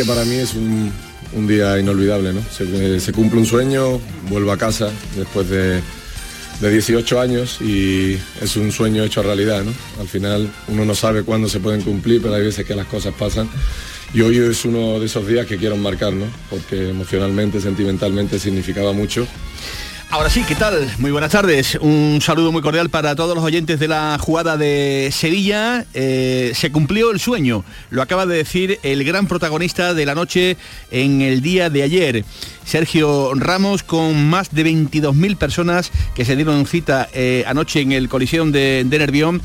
Que para mí es un, un día inolvidable, ¿no? Se, se, cumple un sueño, vuelvo a casa después de, de 18 años y es un sueño hecho realidad, ¿no? Al final uno no sabe cuándo se pueden cumplir, pero hay veces que las cosas pasan. Y hoy es uno de esos días que quiero marcar, ¿no? Porque emocionalmente, sentimentalmente significaba mucho. Ahora sí, ¿qué tal? Muy buenas tardes. Un saludo muy cordial para todos los oyentes de la jugada de Sevilla. Eh, se cumplió el sueño, lo acaba de decir el gran protagonista de la noche en el día de ayer. Sergio Ramos con más de 22.000 personas que se dieron cita eh, anoche en el colisión de, de Nervión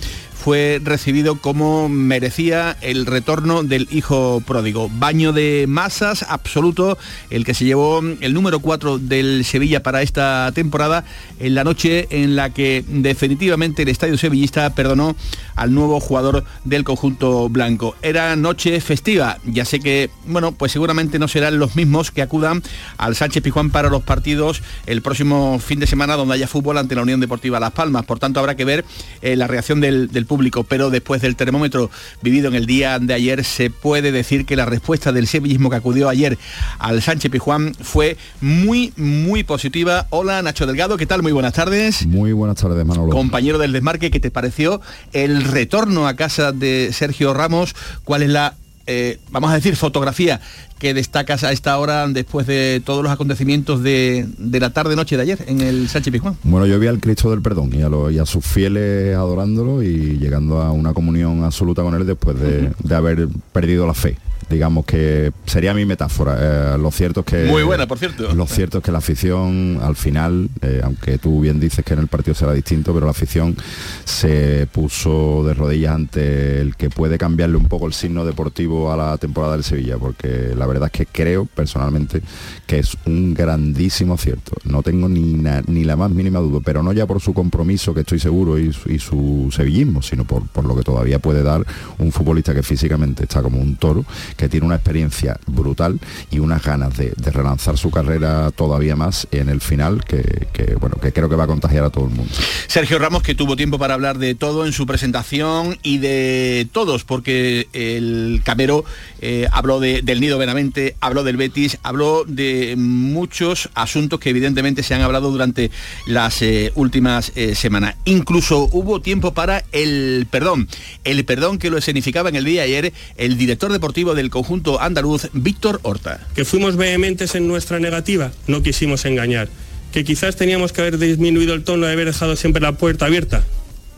fue recibido como merecía el retorno del hijo pródigo. Baño de masas absoluto, el que se llevó el número 4 del Sevilla para esta temporada, en la noche en la que definitivamente el estadio sevillista perdonó al nuevo jugador del conjunto blanco. Era noche festiva, ya sé que, bueno, pues seguramente no serán los mismos que acudan al Sánchez Pijuán para los partidos el próximo fin de semana donde haya fútbol ante la Unión Deportiva Las Palmas. Por tanto, habrá que ver eh, la reacción del, del público, pero después del termómetro vivido en el día de ayer, se puede decir que la respuesta del sevillismo que acudió ayer al Sánchez Pijuán fue muy, muy positiva. Hola Nacho Delgado, ¿qué tal? Muy buenas tardes. Muy buenas tardes, Manolo. Compañero del desmarque, ¿qué te pareció el retorno a casa de Sergio Ramos? ¿Cuál es la eh, vamos a decir, fotografía que destacas a esta hora después de todos los acontecimientos de, de la tarde-noche de ayer en el Sánchez Pizjuán? Bueno, yo vi al Cristo del Perdón y a, y a sus fieles adorándolo y llegando a una comunión absoluta con él después de, uh -huh. de haber perdido la fe digamos que sería mi metáfora. Eh, lo cierto es que... Muy buena, por cierto. Lo cierto es que la afición, al final, eh, aunque tú bien dices que en el partido será distinto, pero la afición se puso de rodillas ante el que puede cambiarle un poco el signo deportivo a la temporada del Sevilla, porque la verdad es que creo, personalmente, que es un grandísimo acierto. No tengo ni, na, ni la más mínima duda, pero no ya por su compromiso, que estoy seguro, y su, y su sevillismo, sino por, por lo que todavía puede dar un futbolista que físicamente está como un toro que tiene una experiencia brutal y unas ganas de, relanzar su carrera todavía más en el final que, bueno que creo que va a contagiar a todo el mundo. Sergio Ramos que tuvo tiempo para hablar de todo en su presentación y de todos porque el Camero eh, habló de, del Nido Benavente, habló del Betis, habló de muchos asuntos que evidentemente se han hablado durante las eh, últimas eh, semanas. Incluso hubo tiempo para el perdón, el perdón que lo escenificaba en el día de ayer el director deportivo del conjunto andaluz, Víctor Horta. Que fuimos vehementes en nuestra negativa, no quisimos engañar. Que quizás teníamos que haber disminuido el tono de haber dejado siempre la puerta abierta.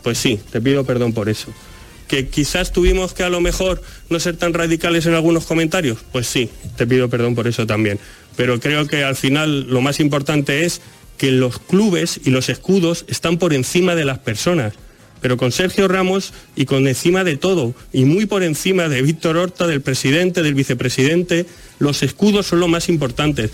Pues sí, te pido perdón por eso. Que quizás tuvimos que a lo mejor no ser tan radicales en algunos comentarios. Pues sí, te pido perdón por eso también. Pero creo que al final lo más importante es que los clubes y los escudos están por encima de las personas pero con Sergio Ramos y con encima de todo, y muy por encima de Víctor Horta, del presidente, del vicepresidente, los escudos son lo más importantes.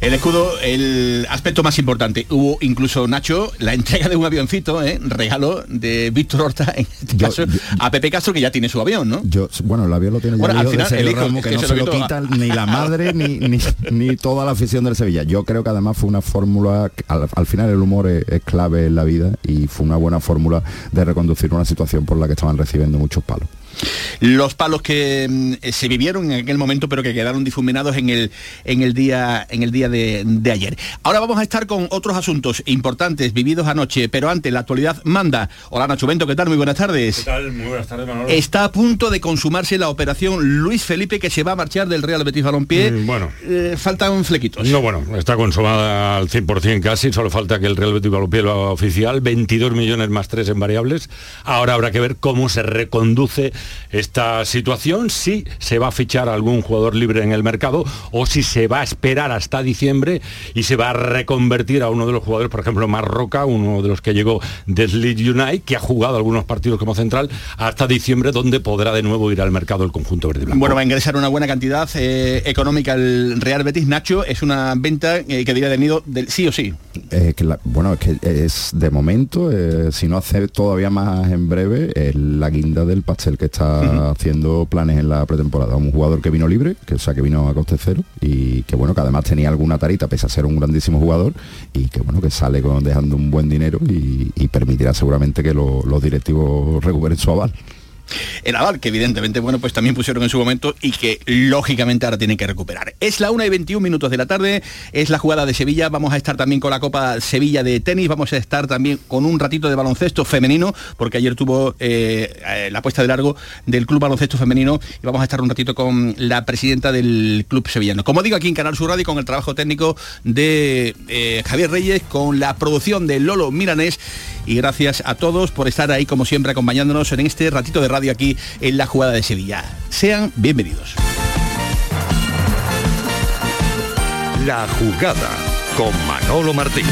El escudo, el aspecto más importante. Hubo incluso, Nacho, la entrega de un avioncito, ¿eh? regalo de Víctor Horta, en este yo, caso, yo, a Pepe Castro, que ya tiene su avión, ¿no? Yo, bueno, el avión lo tiene bueno, al final, el hijo, que, que, no se, lo, lo quita ni la madre ni, ni, ni, toda la afición del Sevilla. Yo creo que además fue una fórmula, al, al, final el humor es, es clave en la vida y fue una buena fórmula de reconducir una situación por la que estaban recibiendo muchos palos. Los palos que mm, se vivieron en aquel momento, pero que quedaron difuminados en el, en el día, en el día de, ayer. Ahora vamos a estar con otros asuntos importantes vividos anoche, pero antes la actualidad manda. Hola Nacho Bento, ¿qué tal? Muy buenas tardes. ¿Qué tal? Muy buenas tardes, Manolo. Está a punto de consumarse la operación Luis Felipe que se va a marchar del Real Betis Balompié. Mm, bueno. Eh, faltan flequitos. No, bueno, está consumada al 100% casi, solo falta que el Real Betis Balompié lo haga oficial, 22 millones más 3 en variables. Ahora habrá que ver cómo se reconduce esta situación, si se va a fichar algún jugador libre en el mercado o si se va a esperar hasta diciembre y se va a reconvertir a uno de los jugadores, por ejemplo, Marroca, uno de los que llegó del Leeds United, que ha jugado algunos partidos como central, hasta diciembre, donde podrá de nuevo ir al mercado el conjunto verde blanco. Bueno, va a ingresar una buena cantidad eh, económica el Real Betis. Nacho, es una venta eh, que debería tenido del sí o sí. Eh, bueno, es que es de momento, si no hace todavía más en breve, la guinda del pastel que está haciendo planes en la pretemporada. Un jugador que vino libre, que o sea que vino a coste cero y que bueno, que además tenía alguna tarita, pese a ser un grandísimo jugador, y que bueno, que sale con, dejando un buen dinero y, permitirá seguramente que los directivos recuperen su aval el aval, que evidentemente, bueno, pues también pusieron en su momento y que lógicamente ahora tienen que recuperar. Es la 1 y 21 minutos de la tarde, es la jugada de Sevilla, vamos a estar también con la Copa Sevilla de tenis, vamos a estar también con un ratito de baloncesto femenino, porque ayer tuvo eh, eh, la puesta de largo del Club Baloncesto Femenino y vamos a estar un ratito con la presidenta del Club Sevillano. Como digo aquí en Canal Sur Radio, con el trabajo técnico de eh, Javier Reyes, con la producción de Lolo Miranés y gracias a todos por estar ahí como siempre acompañándonos en este ratito de radio aquí en la jugada de Sevilla. Sean bienvenidos. La jugada con Manolo Martín.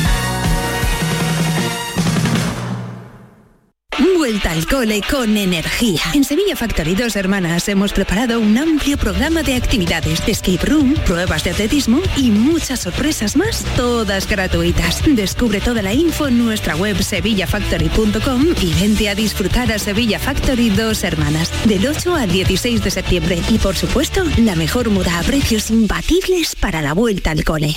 Vuelta al cole con energía. En Sevilla Factory Dos Hermanas hemos preparado un amplio programa de actividades, escape room, pruebas de atletismo y muchas sorpresas más, todas gratuitas. Descubre toda la info en nuestra web sevillafactory.com y vente a disfrutar a Sevilla Factory Dos Hermanas del 8 al 16 de septiembre. Y por supuesto, la mejor moda a precios imbatibles para la vuelta al cole.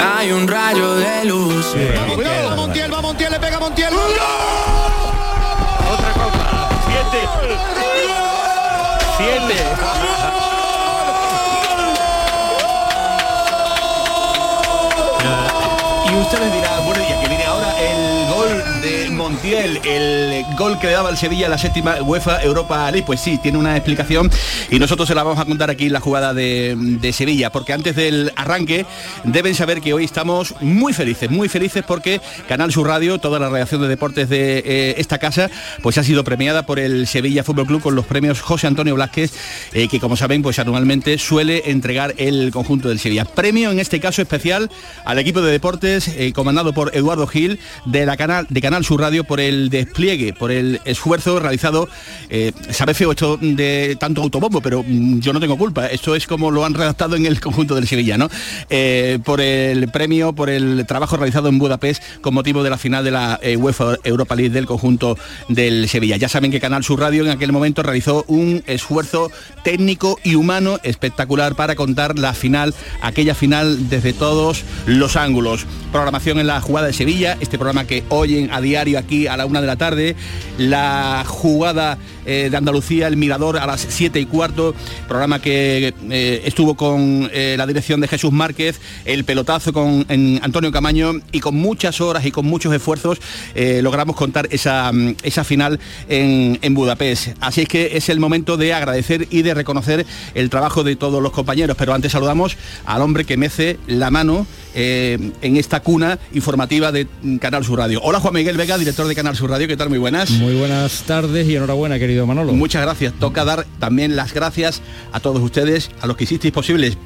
Hay un rayo de luz. Cuidado, va Montiel, va Montiel, le pega Montiel. Otra copa. Siete. Siete. Y ustedes dirán, bueno, y aquí viene ahora el gol de Montiel, el gol que le daba al Sevilla la séptima UEFA Europa League. Pues sí, tiene una explicación y nosotros se la vamos a contar aquí la jugada de, Sevilla, porque antes del arranque deben saber que hoy estamos muy felices, muy felices porque Canal Sur Radio, toda la redacción de deportes de eh, esta casa, pues ha sido premiada por el Sevilla Fútbol Club con los premios José Antonio Blázquez, eh, que como saben, pues anualmente suele entregar el conjunto del Sevilla. Premio en este caso especial al equipo de deportes eh, comandado por Eduardo Gil de la canal de Canal Sur Radio por el despliegue, por el esfuerzo realizado. Sabe feo esto de tanto autobombo, pero mm, yo no tengo culpa. Esto es como lo han redactado en el conjunto del Sevilla, ¿no? Eh, por el premio, por el trabajo realizado en Budapest con motivo de la final de la eh, UEFA Europa League del conjunto del Sevilla. Ya saben que Canal Sur Radio en aquel momento realizó un esfuerzo técnico y humano espectacular para contar la final, aquella final desde todos los ángulos. Programación en la jugada de Sevilla, este programa que oyen a diario aquí a la una de la tarde, la jugada eh, de Andalucía, el Mirador a las 7 y cuarto, programa que eh, estuvo con eh, la dirección de Jesús Márquez, el pelotazo con Antonio Camaño y con muchas horas y con muchos esfuerzos logramos contar esa, mm, esa final en, en, Budapest. Así es que es el momento de agradecer y de reconocer el trabajo de todos los compañeros, pero antes saludamos al hombre que mece la mano en esta cuna informativa de Canal Sur Radio. Hola Juan Miguel Vega, director de Canal Sur Radio, ¿qué tal? Muy buenas. Muy buenas tardes y enhorabuena, querido Manolo. Muchas gracias. Toca dar también las gracias a todos ustedes, a los que hicisteis posibles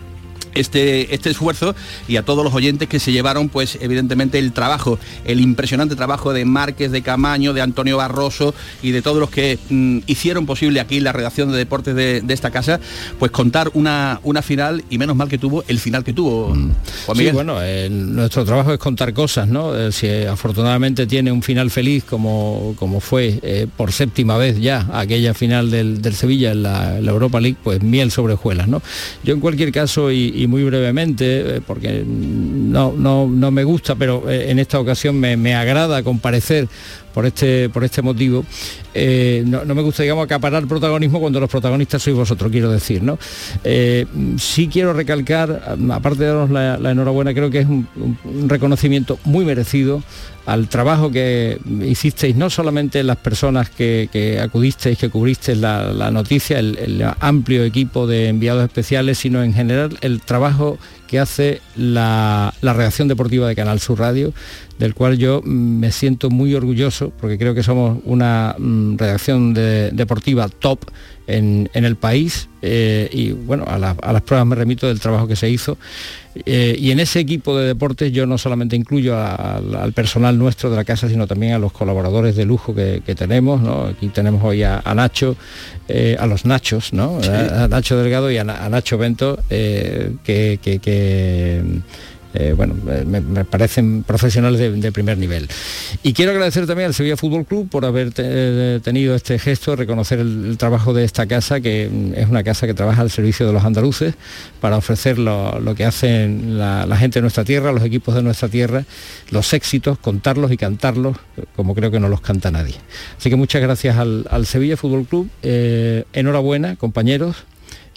este, este esfuerzo y a todos los oyentes que se llevaron pues evidentemente el trabajo, el impresionante trabajo de Márquez, de Camaño, de Antonio Barroso y de todos los que mm, hicieron posible aquí la redacción de deportes de, esta casa, pues contar una, una final y menos mal que tuvo el final que tuvo. Mm. Sí, bueno, nuestro trabajo es contar cosas, ¿no? Eh, si afortunadamente tiene un final feliz como, como fue eh, por séptima vez ya aquella final del, Sevilla en la, Europa League, pues miel sobre hojuelas, ¿no? Yo en cualquier caso y muy brevemente, eh, porque no, no, no, me gusta, pero eh, en esta ocasión me, me agrada comparecer por este, por este motivo, eh, no, me gusta, digamos, acaparar protagonismo cuando los protagonistas sois vosotros, quiero decir, ¿no? sí quiero recalcar, aparte de daros la, enhorabuena, creo que es un, reconocimiento muy merecido al trabajo que hicisteis, no solamente las personas que, acudisteis, que cubristeis la, noticia, el, amplio equipo de enviados especiales, sino en general el trabajo que hace la, redacción deportiva de Canal Sur Radio, del cual yo mm, me siento muy orgulloso, porque creo que somos una mm, redacción deportiva top en, el país eh, y bueno, a, las pruebas me remito del trabajo que se hizo. Eh, y en ese equipo de deportes yo no solamente incluyo al personal nuestro de la casa, sino también a los colaboradores de lujo que, tenemos. Aquí tenemos hoy a, Nacho, eh, a los Nachos, ¿no? a, Nacho Delgado y a, Nacho Bento, que eh, bueno, me, parecen profesionales de, primer nivel. Y quiero agradecer también al Sevilla Fútbol Club por haber eh, tenido este gesto, reconocer el, trabajo de esta casa, que mm, es una casa que trabaja al servicio de los andaluces, para ofrecer lo, que hacen la, gente de nuestra tierra, los equipos de nuestra tierra, los éxitos, contarlos y cantarlos, como creo que no los canta nadie. Así que muchas gracias al, Sevilla Fútbol Club. Eh, enhorabuena, compañeros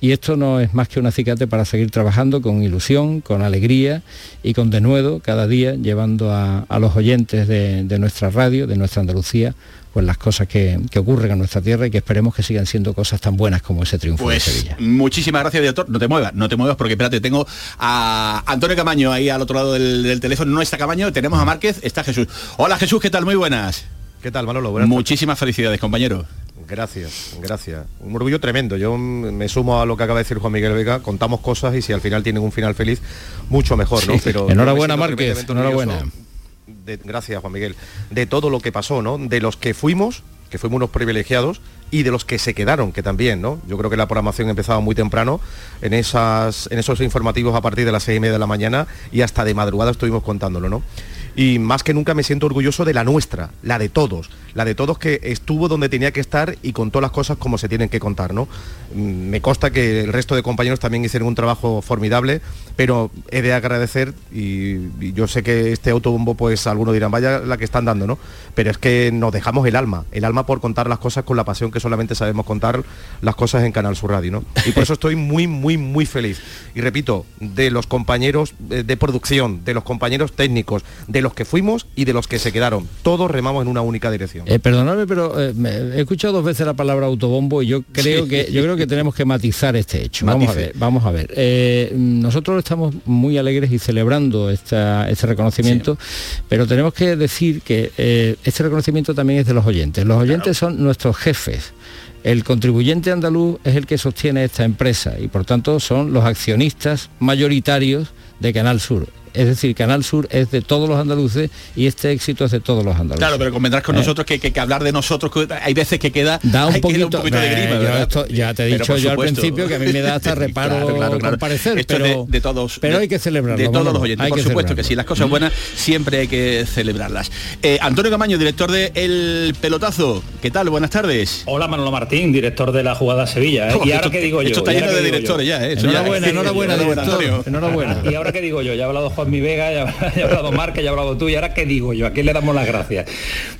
y esto no es más que un acicate para seguir trabajando con ilusión, con alegría y con denuedo cada día, llevando a, los oyentes de, nuestra radio, de nuestra Andalucía, pues las cosas que, ocurren en nuestra tierra y que esperemos que sigan siendo cosas tan buenas como ese triunfo de pues, Sevilla. Muchísimas gracias, director. No te muevas, no te muevas porque espérate, tengo a Antonio Camaño ahí al otro lado del, teléfono. No está Camaño, tenemos a Márquez, está Jesús. Hola Jesús, ¿qué tal? Muy buenas. ¿Qué tal, Manolo? Muchísimas felicidades, compañero. Gracias, gracias. Un orgullo tremendo. Yo me sumo a lo que acaba de decir Juan Miguel Vega. Contamos cosas y si al final tienen un final feliz, mucho mejor, ¿no? Pero enhorabuena, Márquez. Enhorabuena. gracias, Juan Miguel. De todo lo que pasó, ¿no? De los que fuimos, que fuimos unos privilegiados, y de los que se quedaron, que también, ¿no? Yo creo que la programación empezaba muy temprano, en, esas, en esos informativos a partir de las seis y media de la mañana y hasta de madrugada estuvimos contándolo, ¿no? Y más que nunca me siento orgulloso de la nuestra, la de todos, la de todos que estuvo donde tenía que estar y contó las cosas como se tienen que contar, ¿no? Mm, me consta que el resto de compañeros también hicieron un trabajo formidable, pero he de agradecer y, yo sé que este autobombo pues algunos dirán, vaya la que están dando, ¿no? Pero es que nos dejamos el alma, el alma por contar las cosas con la pasión que solamente sabemos contar las cosas en Canal Sur Radio, ¿no? Y por eso estoy muy, muy, muy feliz. Y repito, de los compañeros de producción, de los compañeros técnicos, de los que fuimos y de los que se quedaron. Todos remamos en una única dirección. Eh, perdonadme, pero eh, he escuchado dos veces la palabra autobombo y yo creo que yo creo que tenemos que matizar este hecho. Vamos a ver, vamos a ver. Eh, nosotros estamos muy alegres y celebrando este reconocimiento, pero tenemos que decir que este reconocimiento también es de los oyentes. Los oyentes son nuestros jefes. El contribuyente andaluz es el que sostiene esta empresa y por tanto son los accionistas mayoritarios de Canal Sur es decir, Canal Sur es de todos los andaluces y este éxito es de todos los andaluces. Claro, pero convendrás con ¿Eh? nosotros que, que, hablar de nosotros, hay veces que queda, da un, poquito, de grima. ya te he dicho yo al principio que a mí me da hasta reparo claro, claro, parecer, pero, de, todos, pero hay que celebrarlo. De todos los oyentes, por supuesto que sí, las cosas buenas siempre hay que celebrarlas. Eh, Antonio Camaño, director de El Pelotazo, ¿qué tal? Buenas tardes. Hola Manolo Martín, director de la jugada Sevilla. ¿eh? y ahora qué digo yo. Esto está lleno de directores ya, Enhorabuena, enhorabuena, director. Enhorabuena. Y ahora qué digo yo, ya ha hablado Juan Mi Vega, ya, ha hablado Marca, ya ha hablado tú, y ahora qué digo yo, a quién le damos las gracias.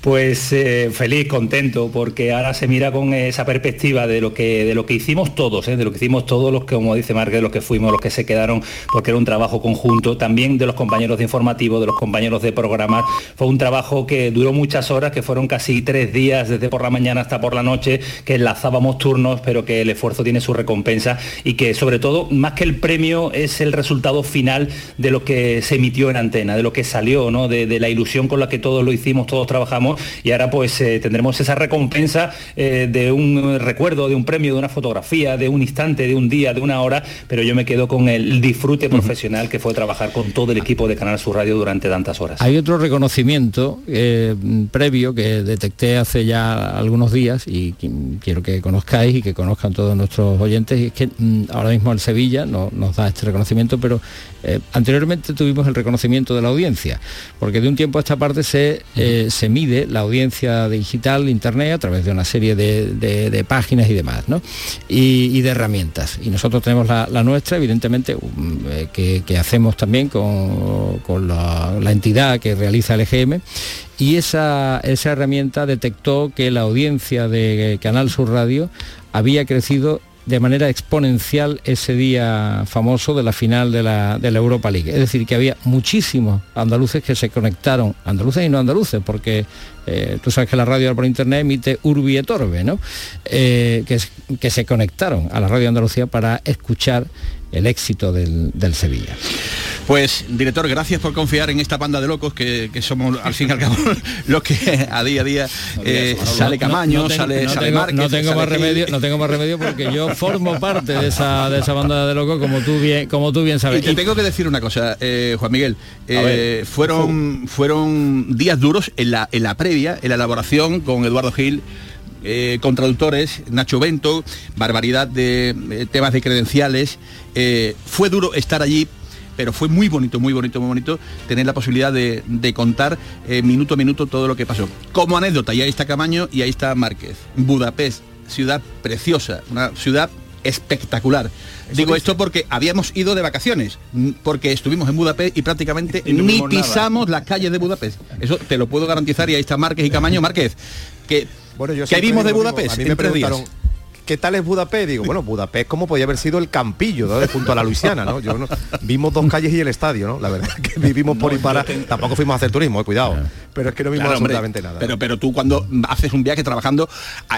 Pues eh, feliz, contento, porque ahora se mira con esa perspectiva de lo que, de lo que hicimos todos, ¿eh? de lo que hicimos todos los que, como dice Marca, de los que fuimos, los que se quedaron, porque era un trabajo conjunto, también de los compañeros de informativo, de los compañeros de programar. Fue un trabajo que duró muchas horas, que fueron casi tres días, desde por la mañana hasta por la noche, que enlazábamos turnos, pero que el esfuerzo tiene su recompensa y que sobre todo, más que el premio, es el resultado final de lo que se emitió en antena, de lo que salió, ¿no? de, la ilusión con la que todos lo hicimos, todos trabajamos y ahora pues eh, tendremos esa recompensa eh, de un recuerdo, de un premio, de una fotografía, de un instante, de un día, de una hora, pero yo me quedo con el disfrute profesional que fue trabajar con todo el equipo de Canal Sur Radio durante tantas horas. Hay otro reconocimiento eh, previo que detecté hace ya algunos días y quiero que conozcáis y que conozcan todos nuestros oyentes, y es que mm, ahora mismo el Sevilla no, nos da este reconocimiento, pero eh, anteriormente tuvimos el reconocimiento de la audiencia, porque de un tiempo a esta parte se, eh, se mide la audiencia digital de Internet a través de una serie de, páginas y demás, ¿no? y, de herramientas. Y nosotros tenemos la, nuestra, evidentemente, um, que, hacemos también con, la, la entidad que realiza el EGM y esa, esa herramienta detectó que la audiencia de Canal Sur Radio había crecido de manera exponencial ese día famoso de la final de la, Europa League. Es decir, que había muchísimos andaluces que se conectaron, andaluces y no andaluces, porque eh, tú sabes que la radio por internet emite Urbi et Orbe, ¿no? Eh, que, que se conectaron a la radio Andalucía para escuchar el éxito del, Sevilla. Pues, director, gracias por confiar en esta banda de locos que, somos al fin y al cabo los que a día a día eh, sale Camaño, sale, tengo, no tengo más remedio, no tengo más remedio porque yo formo parte de esa, de esa banda de locos como tú bien, como tú bien sabes. Y te tengo que decir una cosa, eh, Juan Miguel, eh, fueron, fueron días duros en la, en la previa, en la elaboración con Eduardo Gil eh, con traductores, Nacho Bento, barbaridad de eh, temas de credenciales. Eh, fue duro estar allí, pero fue muy bonito, muy bonito, muy bonito tener la posibilidad de, contar minuto a minuto todo lo que pasó. Como anécdota, y ahí está Camaño y ahí está Márquez. Budapest, ciudad preciosa, una ciudad espectacular. Digo esto porque habíamos ido de vacaciones, porque estuvimos en Budapest y prácticamente ni pisamos las calles de Budapest. Eso te lo puedo garantizar y ahí está Márquez y Camaño. Márquez, que bueno, yo ¿Qué vimos de Budapest? a mí me preguntaron, ¿qué tal es Budapest? Digo, bueno, Budapest como podía haber sido el campillo, ¿no? junto a la Luisiana, ¿no? Yo, vimos dos calles y el estadio, ¿no? La verdad que vivimos por y para. Tampoco fuimos a hacer turismo, eh, cuidado. Pero es que no vimos absolutamente nada. Pero, pero tú cuando haces un viaje trabajando,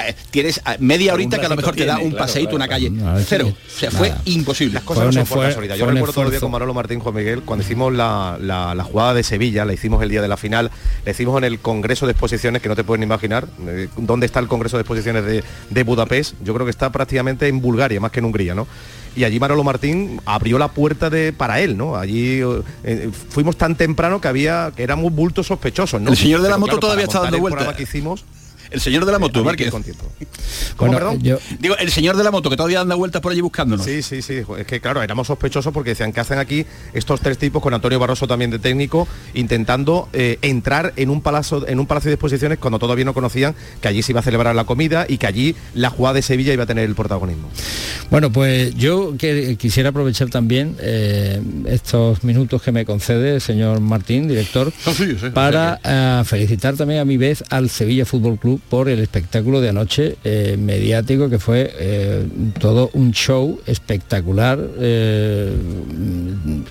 eh, tienes eh, media horita que a lo mejor te da un paseíto, una calle. Cero. O sea, fue imposible. Las cosas no son por casualidad. Yo recuerdo todo el día con Manolo Martín Juan Miguel, cuando hicimos la, la, jugada de Sevilla, la hicimos el día de la final, la hicimos en el Congreso de Exposiciones, que no te pueden imaginar. ¿Dónde está el Congreso de Exposiciones de, de Budapest? Yo creo que está prácticamente en Bulgaria, más que en Hungría, ¿no? y allí Manolo Martín abrió la puerta de para él, ¿no? Allí eh, fuimos tan temprano que había que éramos bultos sospechosos, ¿no? El señor de la moto todavía está dando vueltas. que hicimos el señor de la moto, Márquez. ¿Cómo, perdón? Digo, el señor de la moto que todavía anda vueltas por allí buscándonos. Sí, sí, sí. Es que claro, éramos sospechosos porque decían que hacen aquí estos tres tipos con Antonio Barroso también de técnico, intentando eh, entrar en un palacio, en un palacio de exposiciones cuando todavía no conocían que allí se iba a celebrar la comida y que allí la jugada de Sevilla iba a tener el protagonismo. Bueno, pues yo que, quisiera aprovechar también eh, estos minutos que me concede el señor Martín, director, para eh, felicitar también a mi vez al Sevilla Fútbol Club por el espectáculo de anoche eh, mediático que fue eh, todo un show espectacular eh,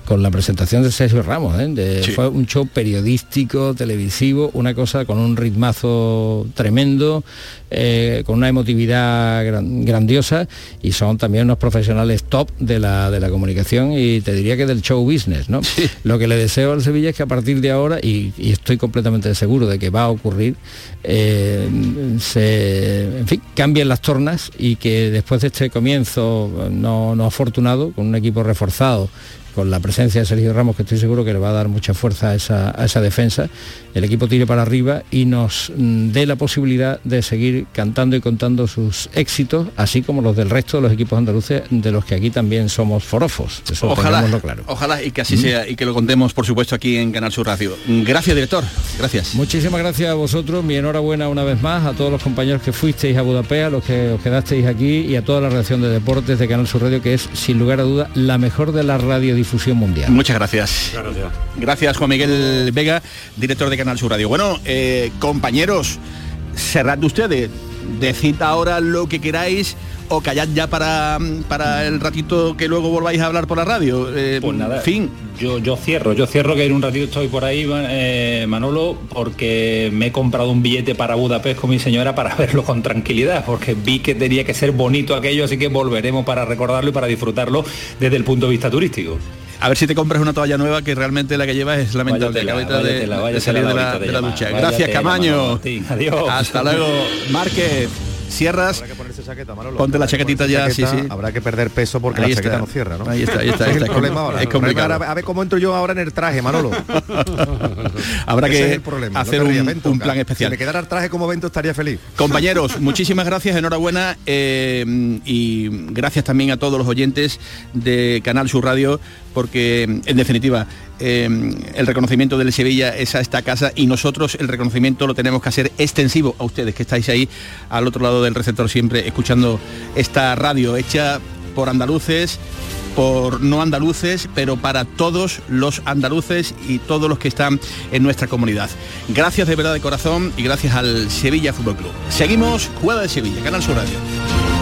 con la presentación de Sergio Ramos. Fue un show periodístico, televisivo, una cosa con un ritmazo tremendo, con una emotividad grandiosa y son también unos profesionales top de la, de la comunicación y te diría que del show business. ¿no? Lo que le deseo al Sevilla es que a partir de ahora, y, y estoy completamente seguro de que va a ocurrir, se en fin, cambien las tornas y que después de este comienzo no, no afortunado, con un equipo reforzado con la presencia de Sergio Ramos, que estoy seguro que le va a dar mucha fuerza a esa, defensa, el equipo tire para arriba y nos mm, dé la posibilidad de seguir cantando y contando sus éxitos, así como los del resto de los equipos andaluces, de los que aquí también somos forofos. ojalá, claro. Ojalá y que así ¿Mm? sea y que lo contemos, por supuesto, aquí en Canal Sur Radio. Gracias, director. Gracias. Muchísimas gracias a vosotros. Mi enhorabuena una vez más a todos los compañeros que fuisteis a Budapest, a los que os quedasteis aquí y a toda la redacción de deportes de Canal Sur Radio, que es, sin lugar a duda, la mejor de las radios radiodifusión mundial. Muchas gracias. Gracias, Juan Miguel Vega, director de Canal Sur Radio. Bueno, eh, compañeros, cerrad ustedes, decid ahora lo que queráis o callad ya para, para el ratito que luego volváis a hablar por la radio. Eh, Pues nada, fin. Yo, yo cierro, yo cierro que en un ratito estoy por ahí, eh, Manolo, porque me he comprado un billete para Budapest con mi señora para verlo con tranquilidad, porque vi que tenía que ser bonito aquello, así que volveremos para recordarlo y para disfrutarlo desde el punto de vista turístico. A ver si te compras una toalla nueva que realmente la que llevas es lamentable. Acabas de- de, salir de la, de la ducha. Gracias, Camaño. Adiós. Hasta luego, Márquez. Cierras. Habrá que ponerse chaqueta, Manolo. Ponte la chaquetita ya, sí, chaqueta, sí. Habrá que perder peso porque Ahí la chaqueta está. no cierra, ¿no? Ahí está, ahí está, ahí Es el problema ahora. Es complicado. Ahora, A ver cómo entro yo ahora en el traje, Manolo. Habrá que problema, hacer un, plan especial. Si me quedara el traje como vento estaría feliz. Compañeros, muchísimas gracias, enhorabuena eh, y gracias también a todos los oyentes de Canal Sur Radio porque en definitiva eh, el reconocimiento del Sevilla es a esta casa y nosotros el reconocimiento lo tenemos que hacer extensivo a ustedes que estáis ahí al otro lado del receptor siempre escuchando esta radio hecha por andaluces por no andaluces, pero para todos los andaluces y todos los que están en nuestra comunidad. Gracias de verdad de corazón y gracias al Sevilla Fútbol Club. Seguimos Jugada de Sevilla, Canal Sur Radio.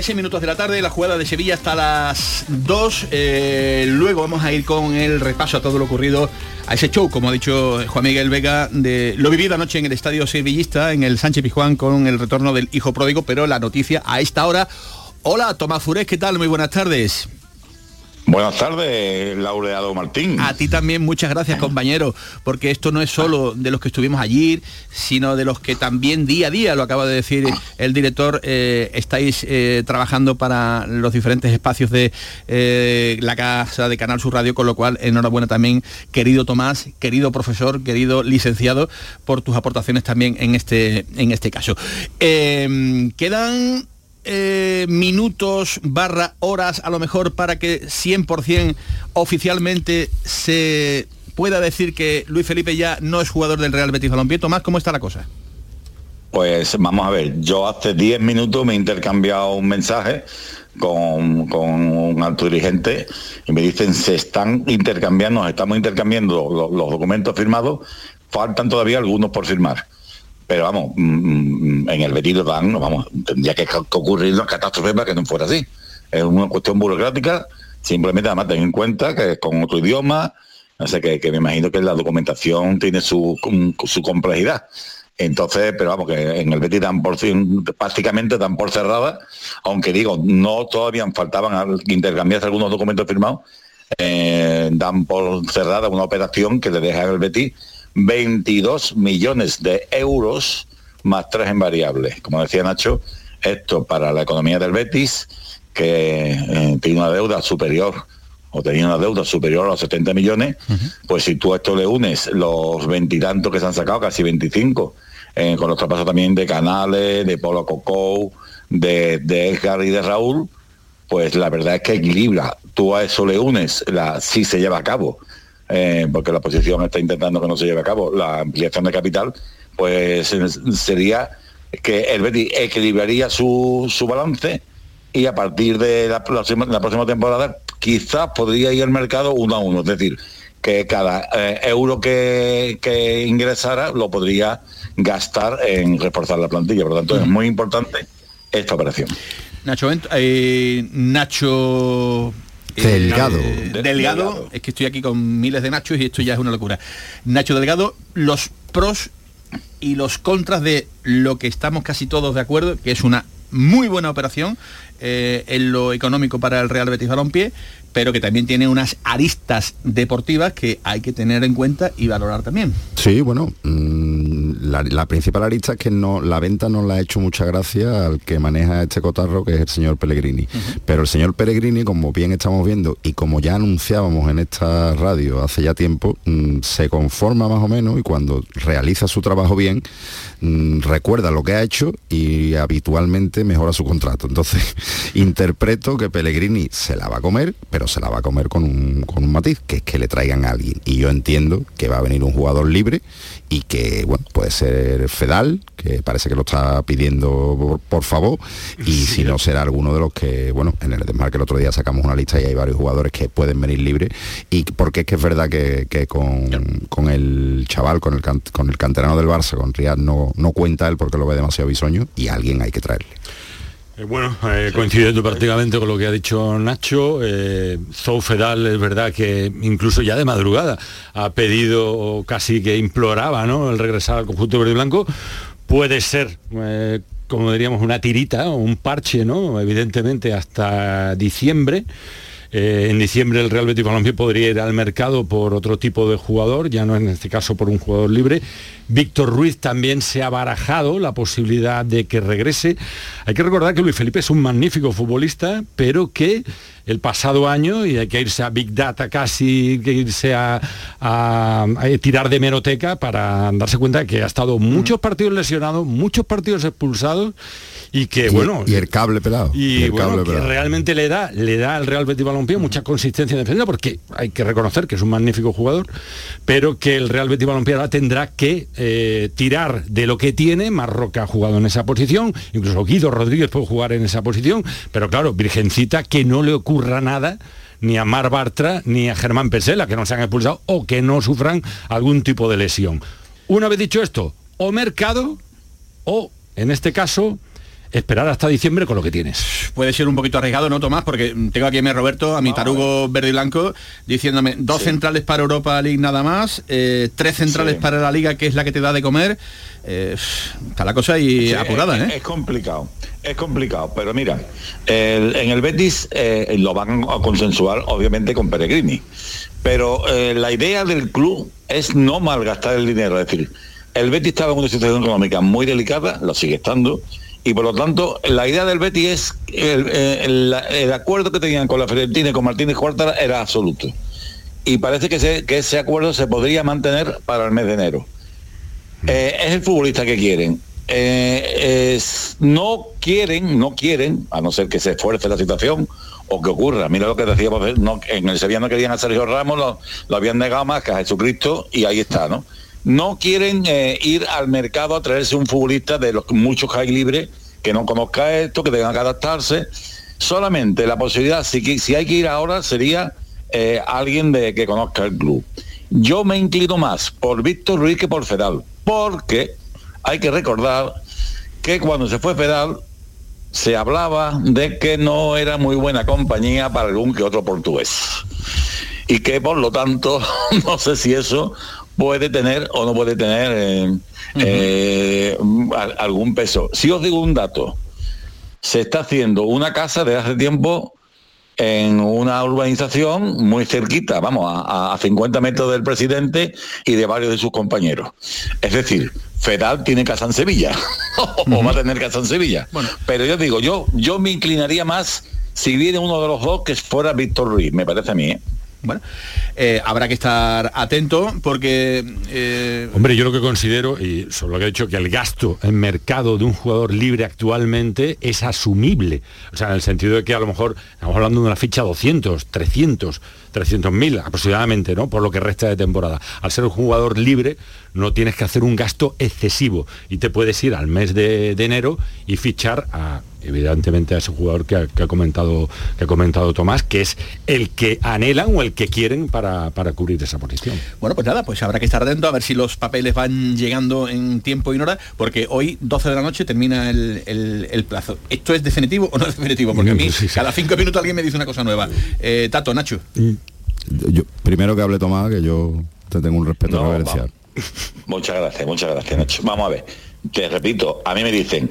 36 minutos de la tarde, la jugada de Sevilla hasta las 2. Eh, luego vamos a ir con el repaso a todo lo ocurrido a ese show, como ha dicho Juan Miguel Vega, de lo vivido anoche en el estadio sevillista, en el Sánchez Pizjuán, con el retorno del hijo pródigo, pero la noticia a esta hora. Hola, Tomás Furés, ¿qué tal? Muy buenas tardes. Buenas tardes, laureado Martín. A ti también muchas gracias compañero, porque esto no es solo de los que estuvimos allí, sino de los que también día a día, lo acaba de decir el director, eh, estáis eh, trabajando para los diferentes espacios de eh, la casa de Canal Sur Radio, con lo cual enhorabuena también, querido Tomás, querido profesor, querido licenciado, por tus aportaciones también en este, en este caso. Quedan eh, minutos barra horas a lo mejor para que 100% oficialmente se pueda decir que Luis Felipe ya no es jugador del Real Betis Balompié. Tomás, ¿cómo está la cosa? Pues vamos a ver, yo hace 10 minutos me he intercambiado un mensaje con, un alto dirigente y me dicen se están intercambiando, estamos intercambiando lo- los, documentos firmados, faltan todavía algunos por firmar. Pero vamos, mm, mm, en el Betis no, vamos, tendría que, ocurrir una catástrofe para que no fuera así. Es una cuestión burocrática, simplemente además ten en cuenta que es con otro idioma, no sé, que, que me imagino que la documentación tiene su, su complejidad. Entonces, pero vamos, que en el Betis dan por prácticamente dan por cerrada, aunque digo, no todavía faltaban al- intercambiarse algunos documentos firmados, eh, dan por cerrada una operación que le deja al Betis 22 millones de euros más tres en variables. Como decía Nacho, esto para la economía del Betis, que eh, tiene una deuda superior o tenía una deuda superior a los 70 millones, pues si tú a esto le unes los veintitantos que se han sacado, casi 25, eh, con los traspasos también de Canales, de Polo Cocou, de, de Edgar y de Raúl, pues la verdad es que equilibra. Tú a eso le unes, la, si se lleva a cabo, eh, porque la oposición está intentando que no se lleve a cabo la ampliación de capital, pues sería que el Betis equilibraría su, su balance y a partir de la próxima, la próxima temporada quizás podría ir al mercado uno a uno, es decir, que cada eh, euro que, que ingresara lo podría gastar en reforzar la plantilla. Por lo tanto, es muy importante esta operación. Nacho, eh, Nacho Delgado. eh, Delgado, es que estoy aquí con miles de Nachos y esto ya es una locura. Nacho Delgado, los pros y los contras de lo que estamos casi todos de acuerdo, que es una muy buena operación eh, en lo económico para el Real Betis Balompié, pero que también tiene unas aristas deportivas que hay que tener en cuenta y valorar también. Sí, bueno, mm, la, la principal arista es que no, la venta no la ha hecho mucha gracia al que maneja este cotarro, que es el señor Pellegrini. Pero el señor Pellegrini, como bien estamos viendo y como ya anunciábamos en esta radio hace ya tiempo, mm, se conforma más o menos y cuando realiza su trabajo bien, mm, recuerda lo que ha hecho y habitualmente mejora su contrato. Entonces, interpreto que Pellegrini se la va a comer, pero se la va a comer con un, con un matiz, que es que le traigan a alguien. Y yo entiendo que va a venir un jugador libre y que, bueno, puede ser Fedal, que parece que lo está pidiendo por, por favor, y si no será alguno de los que, bueno, en el desmarque el otro día sacamos una lista y hay varios jugadores que pueden venir libres, y porque es que es verdad que, que con, con el chaval, con el, can- con el canterano del Barça, con Riyad, no, no cuenta él porque lo ve demasiado bisoño, y alguien hay que traerle. Eh, Bueno, eh, coincidiendo prácticamente con lo que ha dicho Nacho, eh, Zou Fedal es verdad que incluso ya de madrugada ha pedido casi que imploraba ¿no? el regresar al conjunto verde y blanco. Puede ser, eh, como diríamos, una tirita o un parche, ¿no? Evidentemente hasta diciembre. Eh, en diciembre el Real Betis Balompié podría ir al mercado por otro tipo de jugador, ya no en este caso por un jugador libre. Víctor Ruiz también se ha barajado la posibilidad de que regrese. Hay que recordar que Luis Felipe es un magnífico futbolista, pero que el pasado año, y hay que irse a Big Data casi, que irse a, a- a tirar de meroteca para darse cuenta que ha estado muchos partidos lesionados, muchos partidos expulsados y que Y- bueno y el cable pelado. y, y el bueno, cable que pelado. realmente le da le da al Real Betis Balompié mucha consistencia en defensa porque hay que reconocer que es un magnífico jugador pero que el Real Betis Balompié ahora tendrá que eh, tirar de lo que tiene Marroca ha jugado en esa posición incluso Guido Rodríguez puede jugar en esa posición pero claro Virgencita que no le ocurra nada ni a Mar Bartra ni a Germán Pesela que no se han expulsado o que no sufran algún tipo de lesión una vez dicho esto o mercado o en este caso esperar hasta diciembre con lo que tienes. Puede ser un poquito arriesgado, ¿no, Tomás? Porque tengo aquí a mi Roberto, a mi tarugo verde y blanco, diciéndome dos centrales para Europa League nada más, eh, tres centrales Sí. para la Liga, que es la que te da de comer. Eh, está la cosa ahí Sí, apurada, es, ¿eh? Es complicado, es complicado, pero mira, el- en el Betis eh, lo van a consensuar obviamente con Peregrini, pero eh, la idea del club es no malgastar el dinero, es decir, el Betis estaba en una situación económica muy delicada, lo sigue estando, y por lo tanto la idea del Betis es, el, eh, el- acuerdo que tenían con la Fiorentina y con Martínez Cuarta era absoluto, y parece que, se- que ese acuerdo se podría mantener para el mes de enero. Eh, es el futbolista que quieren. Eh, es- no quieren, no quieren, a no ser que se esfuerce la situación o que ocurra. Mira lo que decíamos, no, en el Sevilla no querían a Sergio Ramos, lo habían negado más que a Jesucristo y ahí está, ¿no? No quieren eh, ir al mercado a traerse un futbolista de los muchos que hay libres que no conozca esto, que tenga que adaptarse. Solamente la posibilidad, si, si hay que ir ahora, sería eh, alguien de que conozca el club. Yo me inclino más por Víctor Ruiz que por Fedal, porque hay que recordar que cuando se fue Fedal se hablaba de que no era muy buena compañía para algún que otro portugués. Y que por lo tanto, no sé si eso puede tener o no puede tener eh, eh, al- algún peso. Si os digo un dato, se está haciendo una casa de hace tiempo en una urbanización muy cerquita, vamos, a, a 50 metros del presidente y de varios de sus compañeros. Es decir, Fedal tiene casa en Sevilla, o va a tener casa en Sevilla. Pero yo digo, yo, yo me inclinaría más si viene uno de los dos que fuera Víctor Ruiz, me parece a mí. ¿eh? Bueno, eh, habrá que estar atento porque... eh, Hombre, yo lo que considero, y sobre lo que he dicho, que el gasto en mercado de un jugador libre actualmente es asumible. O sea, en el sentido de que a lo mejor estamos hablando de una ficha 200, 300, 300 mil aproximadamente, ¿no? Por lo que resta de temporada. Al ser un jugador libre, no tienes que hacer un gasto excesivo y te puedes ir al mes de, de enero y fichar a evidentemente a ese jugador que ha, que ha comentado que ha comentado Tomás que es el que anhelan o el que quieren para, para cubrir esa posición Bueno, pues nada, pues habrá que estar atento a ver si los papeles van llegando en tiempo y en hora, porque hoy, 12 de la noche, termina el, el- el plazo. ¿Esto es definitivo o no es definitivo? Porque a mí, cada cinco minutos alguien me dice una cosa nueva. Eh, Tato, Nacho. Yo- primero que hable Tomás, que yo te tengo un respeto No, reverencial. Muchas gracias, muchas gracias, Nacho. Vamos a ver. Te repito, a mí me dicen,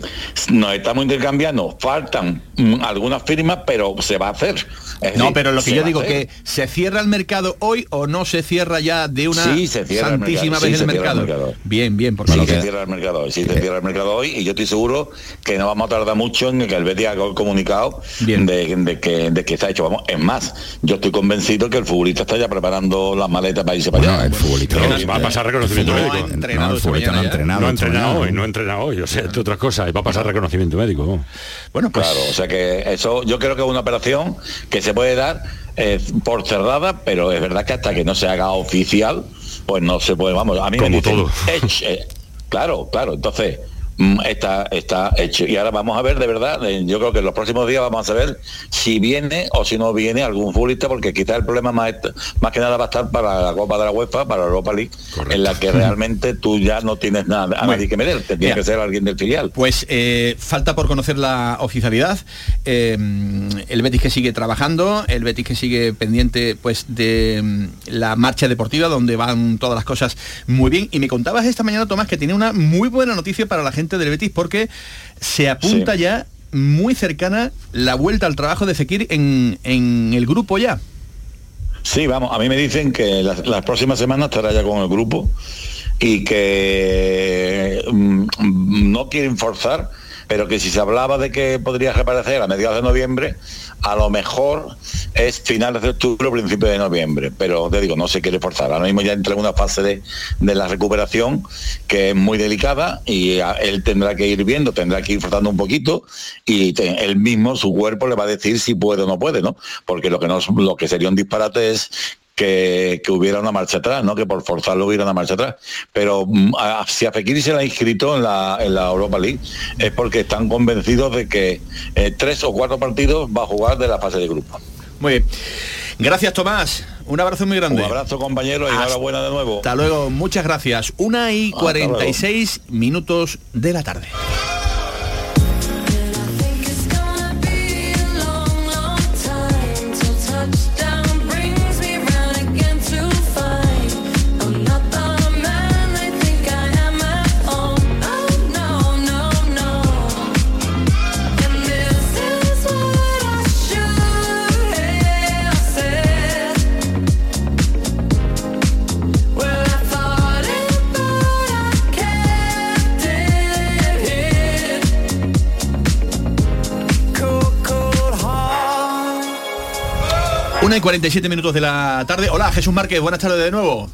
nos estamos intercambiando, faltan mm, algunas firmas, pero se va a hacer. Es No, decir, pero lo que yo digo, que ¿se cierra el mercado hoy o no se cierra ya de una Sí, se cierra el mercado, vez sí, el se cierra mercado? el mercado. Bien, bien, porque Sí, se que- cierra el mercado hoy, sí, se cierra el mercado hoy y yo estoy seguro que no vamos a tardar mucho en que el Betis haga el comunicado de, de que, de que está hecho. Vamos, es más, yo estoy convencido que el futbolista está ya preparando las maletas para irse para allá. el futbolista va a pasar reconocimiento médico. No, el futbolista no ha entrenado. No ha esta entrenado mañana. hoy, no ha entrenado hoy, o sea, entre otras cosas, y va a pasar reconocimiento médico. Bueno, pues Claro, o sea que eso yo creo que es una operación que se puede dar eh, por cerrada, pero es verdad que hasta que no se haga oficial, pues no se puede, vamos, a mí me Como dicen, todo. Eh, claro, claro, entonces está, está hecho. Y ahora vamos a ver de verdad, yo creo que en los próximos días vamos a saber si viene o si no viene algún futbolista, porque quizás el problema más, más que nada va a estar para la Copa de la UEFA, para la Europa League, en la que realmente tú ya no tienes nada a Bueno. nadie que meter, te tiene Mira. que ser alguien del filial. Pues eh, falta por conocer la oficialidad. Eh, el Betis que sigue trabajando, el Betis que sigue pendiente pues de mm, la marcha deportiva donde van todas las cosas muy bien. Y me contabas esta mañana, Tomás, que tiene una muy buena noticia para la gente del Betis porque se apunta Sí. ya muy cercana la vuelta al trabajo de Fekir en, en el grupo ya. Sí, vamos, a mí me dicen que las, las próximas semanas estará ya con el grupo y que mm, no quieren forzar, pero que si se hablaba de que podría reaparecer a mediados de noviembre, a lo mejor es finales de octubre o principios de noviembre, pero te digo, no se quiere forzar. Ahora mismo ya entra en una fase de, de la recuperación que es muy delicada y él tendrá que ir viendo, tendrá que ir forzando un poquito y él mismo, su cuerpo, le va a decir si puede o no puede, ¿no? Porque lo que, no, lo que sería un disparate es que, que hubiera una marcha atrás, ¿no? Que por forzarlo hubiera una marcha atrás. Pero mm, si a Fekir se la ha inscrito en la, en la Europa League es porque están convencidos de que eh, tres o cuatro partidos va a jugar de la fase de grupo. Muy bien. Gracias, Tomás. Un abrazo muy grande. Un abrazo, compañero, y enhorabuena de nuevo. Hasta luego, muchas gracias. Una y Hasta luego. 46 minutos de la tarde. Una y 47 minutos de la tarde. Hola, Jesús Márquez, buenas tardes de nuevo.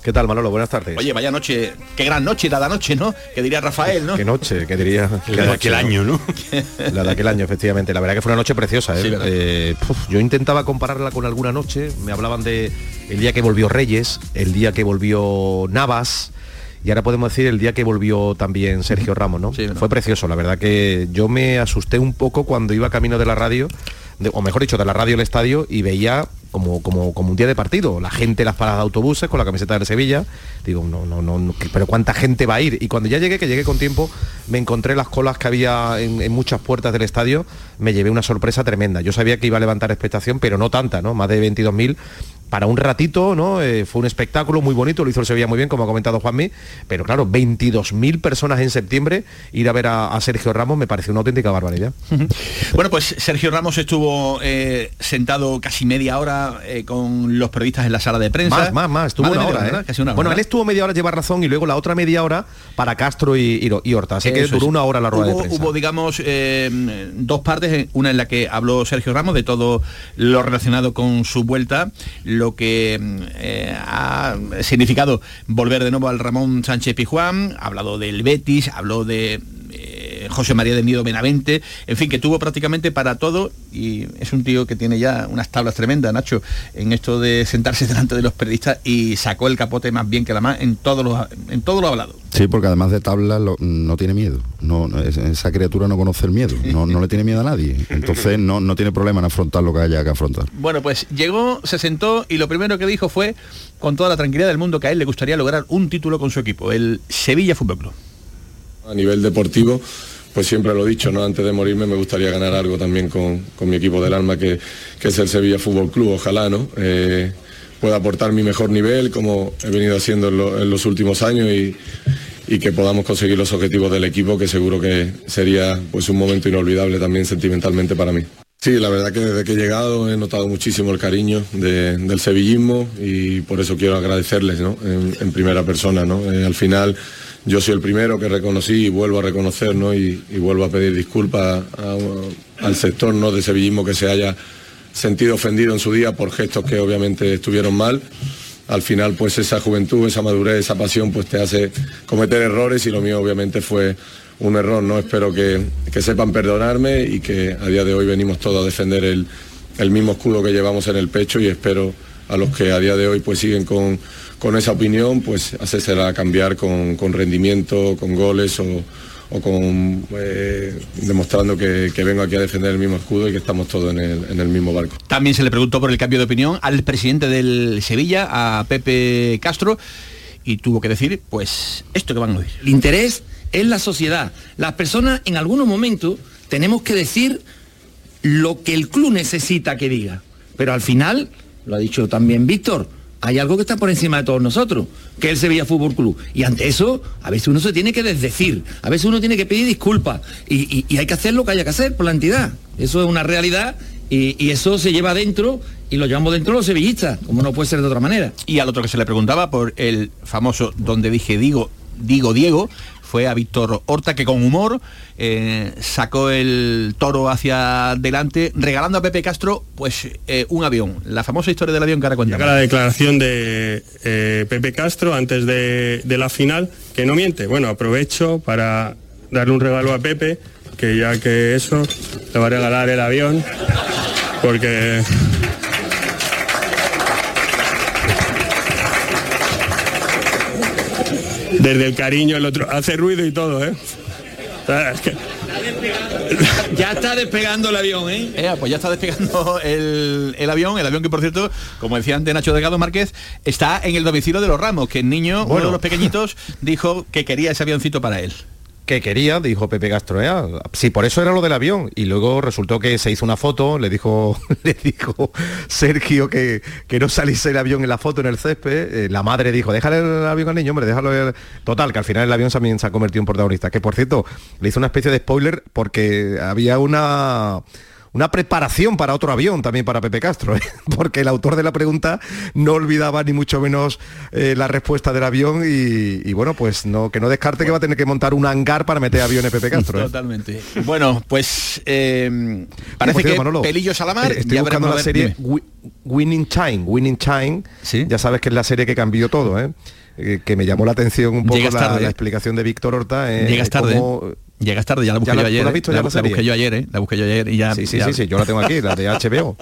¿Qué tal, Manolo? Buenas tardes. Oye, vaya noche, qué gran noche, la noche, ¿no? Que diría Rafael, ¿no? Qué noche, que diría. La qué de aquel año, ¿no? La de aquel año, efectivamente. La verdad que fue una noche preciosa. ¿eh? Eh, puf, yo intentaba compararla con alguna noche. Me hablaban de el día que volvió Reyes, el día que volvió Navas. Y ahora podemos decir el día que volvió también Sergio Ramos, ¿no? Sí, ¿verdad? Fue precioso, la verdad que yo me asusté un poco cuando iba camino de la radio, de- o mejor dicho, de la radio al estadio y veía como, como, como un día de partido, la gente en las paradas de autobuses con la camiseta del Sevilla, digo, no, no, no, no, pero cuánta gente va a ir. Y cuando ya llegué, que llegué con tiempo, me encontré las colas que había en, en muchas puertas del estadio, me llevé una sorpresa tremenda. Yo sabía que iba a levantar expectación, pero no tanta, ¿no? Más de 22.000 para un ratito, ¿no? Eh, fue un espectáculo muy bonito, lo hizo el Sevilla muy bien, como ha comentado Juanmi, pero claro, 22.000 personas en septiembre, ir a ver a, a Sergio Ramos me pareció una auténtica barbaridad. Bueno, pues Sergio Ramos estuvo eh, sentado casi media hora eh, con los periodistas en la sala de prensa. Más, más, más, estuvo Más una hora, ¿eh? ¿verdad? Casi una hora. bueno, él estuvo media hora, lleva razón, y luego la otra media hora para Castro y, y, y Horta, así que Eso duró es. una hora la rueda hubo, de prensa. Hubo, digamos, dos partes, una en la que habló Sergio Ramos de todo lo relacionado con su vuelta, lo que eh, ha significado volver de nuevo al Ramón Sánchez Pijuán, ha hablado del Betis, habló de eh, José María de Nido Benavente, en fin, que tuvo prácticamente para todo y es un tío que tiene ya unas tablas tremendas, Nacho, en esto de sentarse delante de los periodistas y sacó el capote más bien que la más en todos los en todo lo hablado. Sí, porque además de tabla lo- no tiene miedo. No, no, es- esa criatura no conoce el miedo. No, no le tiene miedo a nadie. Entonces no, no tiene problema en afrontar lo que haya que afrontar. Bueno, pues llegó, se sentó y lo primero que dijo fue, con toda la tranquilidad del mundo, que a él le gustaría lograr un título con su equipo, el Sevilla Fútbol Club. A nivel deportivo, pues siempre lo he dicho, ¿no? Antes de morirme me gustaría ganar algo también con, con mi equipo del alma, que, que es el Sevilla Fútbol Club, ojalá, ¿no? Eh, pueda aportar mi mejor nivel, como he venido haciendo en, lo- en los últimos años y, y que podamos conseguir los objetivos del equipo, que seguro que sería pues un momento inolvidable también sentimentalmente para mí. Sí, la verdad que desde que he llegado he notado muchísimo el cariño de- del sevillismo y por eso quiero agradecerles ¿no? en, en primera persona. ¿no? Eh, al final yo soy el primero que reconocí y vuelvo a reconocer ¿no? y, vuelvo a pedir disculpas al sector ¿no? de sevillismo que se haya sentido ofendido en su día por gestos que obviamente estuvieron mal. Al final pues esa juventud, esa madurez, esa pasión pues te hace cometer errores y lo mío obviamente fue un error, ¿no? Espero que, que sepan perdonarme y que a día de hoy venimos todos a defender el, el mismo escudo que llevamos en el pecho y espero a los que a día de hoy pues siguen con, con esa opinión, pues hacérsela cambiar con, con rendimiento, con goles o, o con eh, demostrando que, que vengo aquí a defender el mismo escudo y que estamos todos en el, en el mismo barco. También se le preguntó por el cambio de opinión al presidente del Sevilla, a Pepe Castro, y tuvo que decir, pues, esto que van a oír. El interés es la sociedad. Las personas en algunos momentos tenemos que decir lo que el club necesita que diga. Pero al final, lo ha dicho también Víctor, hay algo que está por encima de todos nosotros, que es el Sevilla Fútbol Club. Y ante eso, a veces uno se tiene que desdecir, a veces uno tiene que pedir disculpas y, hay que hacer lo que haya que hacer por la entidad. Eso es una realidad y, y eso se lleva dentro y lo llevamos dentro los sevillistas, como no puede ser de otra manera. Y al otro que se le preguntaba por el famoso donde dije digo, digo Diego, fue a Víctor Horta que con humor eh, sacó el toro hacia adelante regalando a Pepe Castro pues eh, un avión. La famosa historia del avión que ahora cuenta. La declaración de eh, Pepe Castro antes de, de la final, que no miente. Bueno, aprovecho para darle un regalo a Pepe, que ya que eso, le va a regalar el avión, porque... Desde el cariño el otro hace ruido y todo, ¿eh? Que- Ya está despegando el avión, ¿eh? Eh, pues ya está despegando el, el avión, el avión que por cierto, como decía antes Nacho Delgado Márquez, está en el domicilio de los Ramos, que el niño, uno Bueno. de los pequeñitos, dijo que quería ese avioncito para él. Que quería, dijo Pepe Castro, ¿eh? sí, por eso era lo del avión. Y luego resultó que se hizo una foto, le dijo, le dijo Sergio que, que no saliese el avión en la foto en el césped. Eh, la madre dijo, déjale el avión al niño, hombre, déjalo. el-". Total, que al final el avión también se ha convertido en protagonista. Que por cierto, le hizo una especie de spoiler porque había una una preparación para otro avión también para Pepe Castro, ¿eh? porque el autor de la pregunta no olvidaba ni mucho menos eh, la respuesta del avión y, y bueno, pues no que no descarte que va a tener que montar un hangar para meter aviones Pepe Castro. ¿eh? Totalmente. Bueno, pues eh, parece cierto, que Manolo, Pelillos a la mar. Estoy buscando la serie dime. Winning Time, Winning Time. Ya sabes que es la serie que cambió todo, ¿eh? Que me llamó la atención un poco la, explicación de Víctor Horta. Llegas tarde. cómo- Llegas tarde, ya la busqué ¿Ya la- yo ayer. la ¿eh? visto ya la la busqué yo ayer, ¿eh? La busqué yo ayer y ya. Sí, sí, ya- sí, sí, yo la tengo aquí, la de HBO.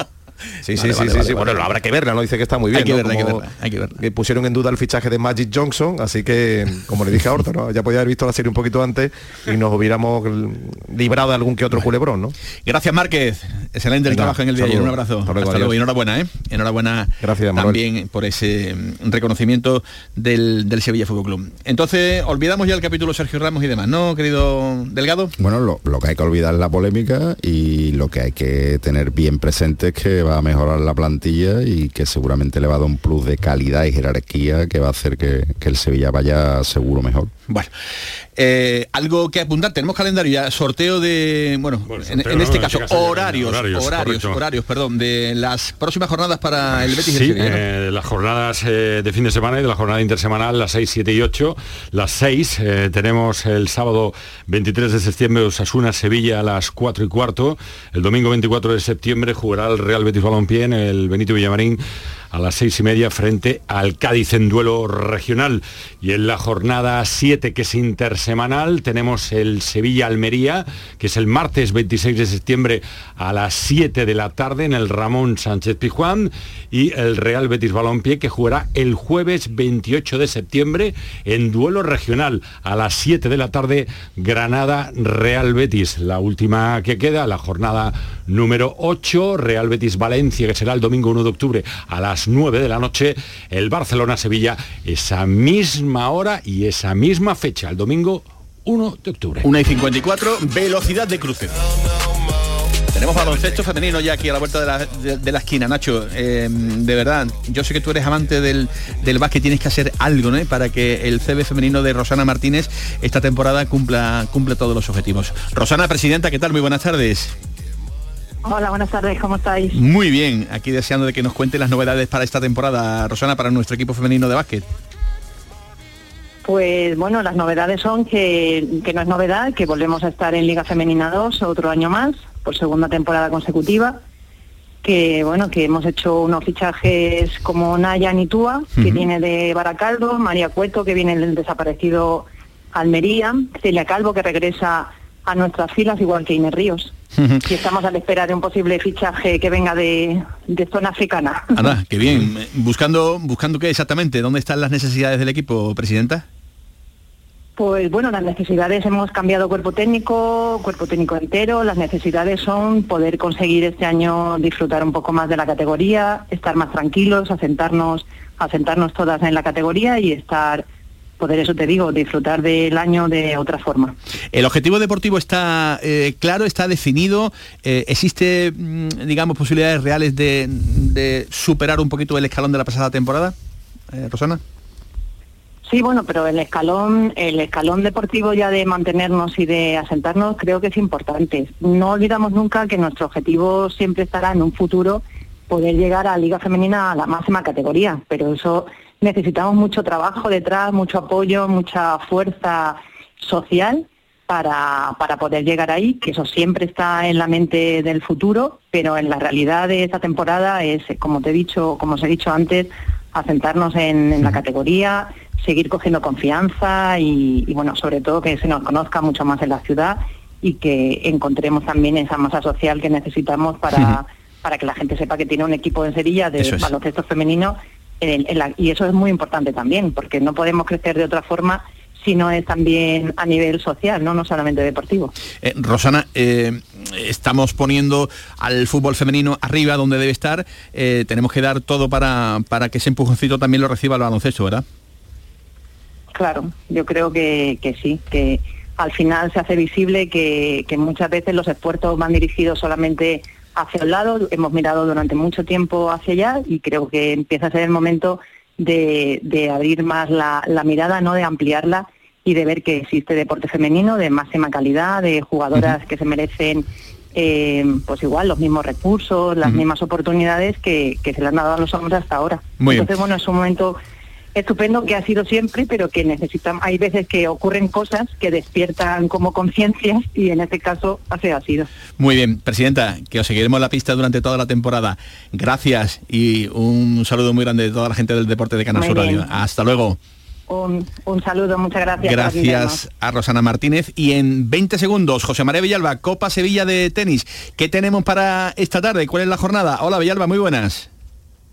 Sí, Vale, sí, sí, vale, sí, vale, sí. vale. Bueno, habrá que verla, ¿no? Dice que está muy bien. Hay que ¿no? verla, hay que verla, hay que verla. que pusieron en duda el fichaje de Magic Johnson, así que, como le dije a Horta, ¿no? ya podía haber visto la serie un poquito antes y nos hubiéramos librado de algún que otro culebrón, ¿no? Gracias, Márquez. Excelente el Venga, trabajo en el día de ayer. Un abrazo. Hasta luego, Hasta luego. adiós. Y enhorabuena, ¿eh? Enhorabuena Gracias, Manuel. también por ese mm, reconocimiento del, del Sevilla Fútbol Club. Entonces, olvidamos ya el capítulo Sergio Ramos y demás, ¿no, querido Delgado? Bueno, lo, lo que hay que olvidar es la polémica y lo que hay que tener bien presente es que va a mejorar la plantilla y que seguramente le va a dar un plus de calidad y jerarquía que va a hacer que, que el Sevilla vaya seguro mejor. Bueno, eh, algo que apuntar, tenemos calendario ya, sorteo de, bueno, en, sorteo, en ¿no? este caso, este caso, horarios, horarios, horarios, perdón, de las próximas jornadas para el Betis y el Sí, Sevilla, ¿no? eh, de las jornadas eh, de fin de semana y de la jornada intersemanal, las 6, 7 y 8. Las 6 eh, tenemos el sábado 23 de septiembre Osasuna Sevilla a las 4 y cuarto. El domingo 24 de septiembre jugará el Real Betis Balompié en el Benito Villamarín a las seis y media frente al Cádiz en duelo regional. Y en la jornada 7, que es intersemanal, tenemos el Sevilla-Almería, que es el martes 26 de septiembre a las 7 de la tarde en el Ramón Sánchez Pijuán, y el Real Betis Balompié, que jugará el jueves 28 de septiembre en duelo regional a las 7 de la tarde, Granada-Real Betis. La última que queda, la jornada número 8, Real Betis Valencia, que será el domingo 1 de octubre a las 9 de la noche, el Barcelona-Sevilla, esa misma hora y esa misma fecha, el domingo 1 de octubre. 1 y 54, velocidad de cruce. Tenemos baloncesto femenino ya aquí a la vuelta de la, de, la esquina, Nacho. Eh, de verdad, yo sé que tú eres amante del, del básquet, tienes que hacer algo ¿no? para que el CB femenino de Rosana Martínez esta temporada cumpla, cumple todos los objetivos. Rosana, presidenta, ¿qué tal? Muy buenas tardes. Hola, buenas tardes, ¿cómo estáis? Muy bien, aquí deseando de que nos cuente las novedades para esta temporada, Rosana, para nuestro equipo femenino de básquet. Pues bueno, las novedades son que, no es novedad, que volvemos a estar en Liga Femenina 2 otro año más, por segunda temporada consecutiva, que bueno, que hemos hecho unos fichajes como Naya Nitúa, que viene de Baracaldo, María Cueto, que viene del desaparecido Almería, Celia Calvo, que regresa a nuestras filas, igual que Inés Ríos. Y estamos a la espera de un posible fichaje que venga de, zona africana. Anda, qué bien. Buscando, buscando qué exactamente, ¿dónde están las necesidades del equipo, Presidenta? Pues bueno, las necesidades hemos cambiado cuerpo técnico, cuerpo técnico entero. Las necesidades son poder conseguir este año disfrutar un poco más de la categoría, estar más tranquilos, asentarnos, asentarnos todas en la categoría y estar poder, eso te digo, disfrutar del año de otra forma. ¿El objetivo deportivo está eh, claro, está definido? Eh, ¿Existe, mm, digamos, posibilidades reales de, superar un poquito el escalón de la pasada temporada? Eh, Rosana. Sí, bueno, pero el escalón, el escalón deportivo ya de mantenernos y de asentarnos creo que es importante. No olvidamos nunca que nuestro objetivo siempre estará en un futuro poder llegar a Liga Femenina a la máxima categoría, pero eso necesitamos mucho trabajo detrás, mucho apoyo, mucha fuerza social para, para poder llegar ahí, que eso siempre está en la mente del futuro, pero en la realidad de esta temporada es, como te he dicho, como os he dicho antes, asentarnos en la categoría, seguir cogiendo confianza y, bueno, sobre todo que se nos conozca mucho más en la ciudad y que encontremos también esa masa social que necesitamos para, para que la gente sepa que tiene un equipo en Sevilla de baloncesto femenino y eso es muy importante también, porque no podemos crecer de otra forma si no es también a nivel social, no, no solamente deportivo. Eh, Rosana, eh, estamos poniendo al fútbol femenino arriba donde debe estar, eh, tenemos que dar todo para, para que ese empujoncito también lo reciba el baloncesto, ¿verdad? Claro, yo creo que, sí, que al final se hace visible que, muchas veces los esfuerzos van dirigidos solamente hacia un lado, hemos mirado durante mucho tiempo hacia allá y creo que empieza a ser el momento de, abrir más la, mirada, no de ampliarla y de ver que existe deporte femenino de máxima calidad, de jugadoras que se merecen eh, pues igual los mismos recursos, las mismas oportunidades que, se le han dado a los hombres hasta ahora. Entonces, bueno, es un momento estupendo que ha sido siempre, pero que necesitan, hay veces que ocurren cosas que despiertan como conciencias y en este caso así ha sido. Muy bien, Presidenta, que os seguiremos la pista durante toda la temporada. Gracias y un saludo muy grande de toda la gente del deporte de Canal Sur. Hasta luego. Un, un, saludo, muchas gracias. Gracias a Rosana Martínez. Y en 20 segundos, José María Villalba, Copa Sevilla de tenis. ¿Qué tenemos para esta tarde? ¿Cuál es la jornada? Hola Villalba, muy buenas.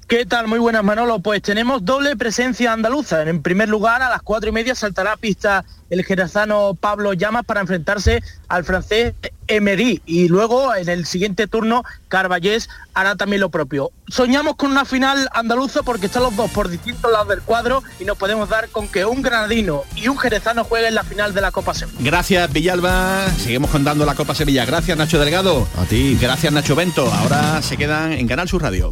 ¿Qué tal? Muy buenas, Manolo. Pues tenemos doble presencia andaluza. En primer lugar, a las cuatro y media saltará a pista el jerezano Pablo Llamas para enfrentarse al francés Emery. Y luego, en el siguiente turno, Carballés hará también lo propio. Soñamos con una final andaluza porque están los dos por distintos lados del cuadro y nos podemos dar con que un granadino y un jerezano jueguen la final de la Copa Sevilla. Gracias, Villalba. Seguimos contando la Copa Sevilla. Gracias, Nacho Delgado. A ti. Gracias, Nacho Bento. Ahora se quedan en Canal Sur Radio.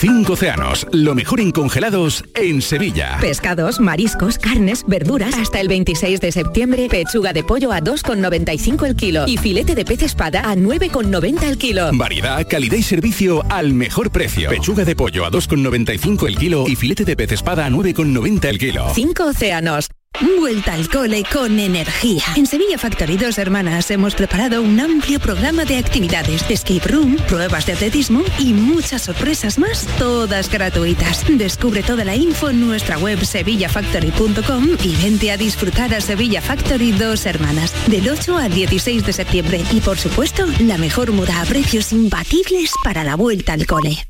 Cinco océanos, lo mejor en congelados en Sevilla. Pescados, mariscos, carnes, verduras. Hasta el 26 de septiembre, pechuga de pollo a 2,95 el kilo y filete de pez espada a 9,90 el kilo. Variedad, calidad y servicio al mejor precio. Pechuga de pollo a 2,95 el kilo y filete de pez espada a 9,90 el kilo. Cinco océanos. Vuelta al cole con energía. En Sevilla Factory Dos Hermanas hemos preparado un amplio programa de actividades, escape room, pruebas de atletismo y muchas sorpresas más, todas gratuitas. Descubre toda la info en nuestra web sevillafactory.com y vente a disfrutar a Sevilla Factory Dos Hermanas del 8 al 16 de septiembre. Y por supuesto, la mejor moda a precios imbatibles para la vuelta al cole.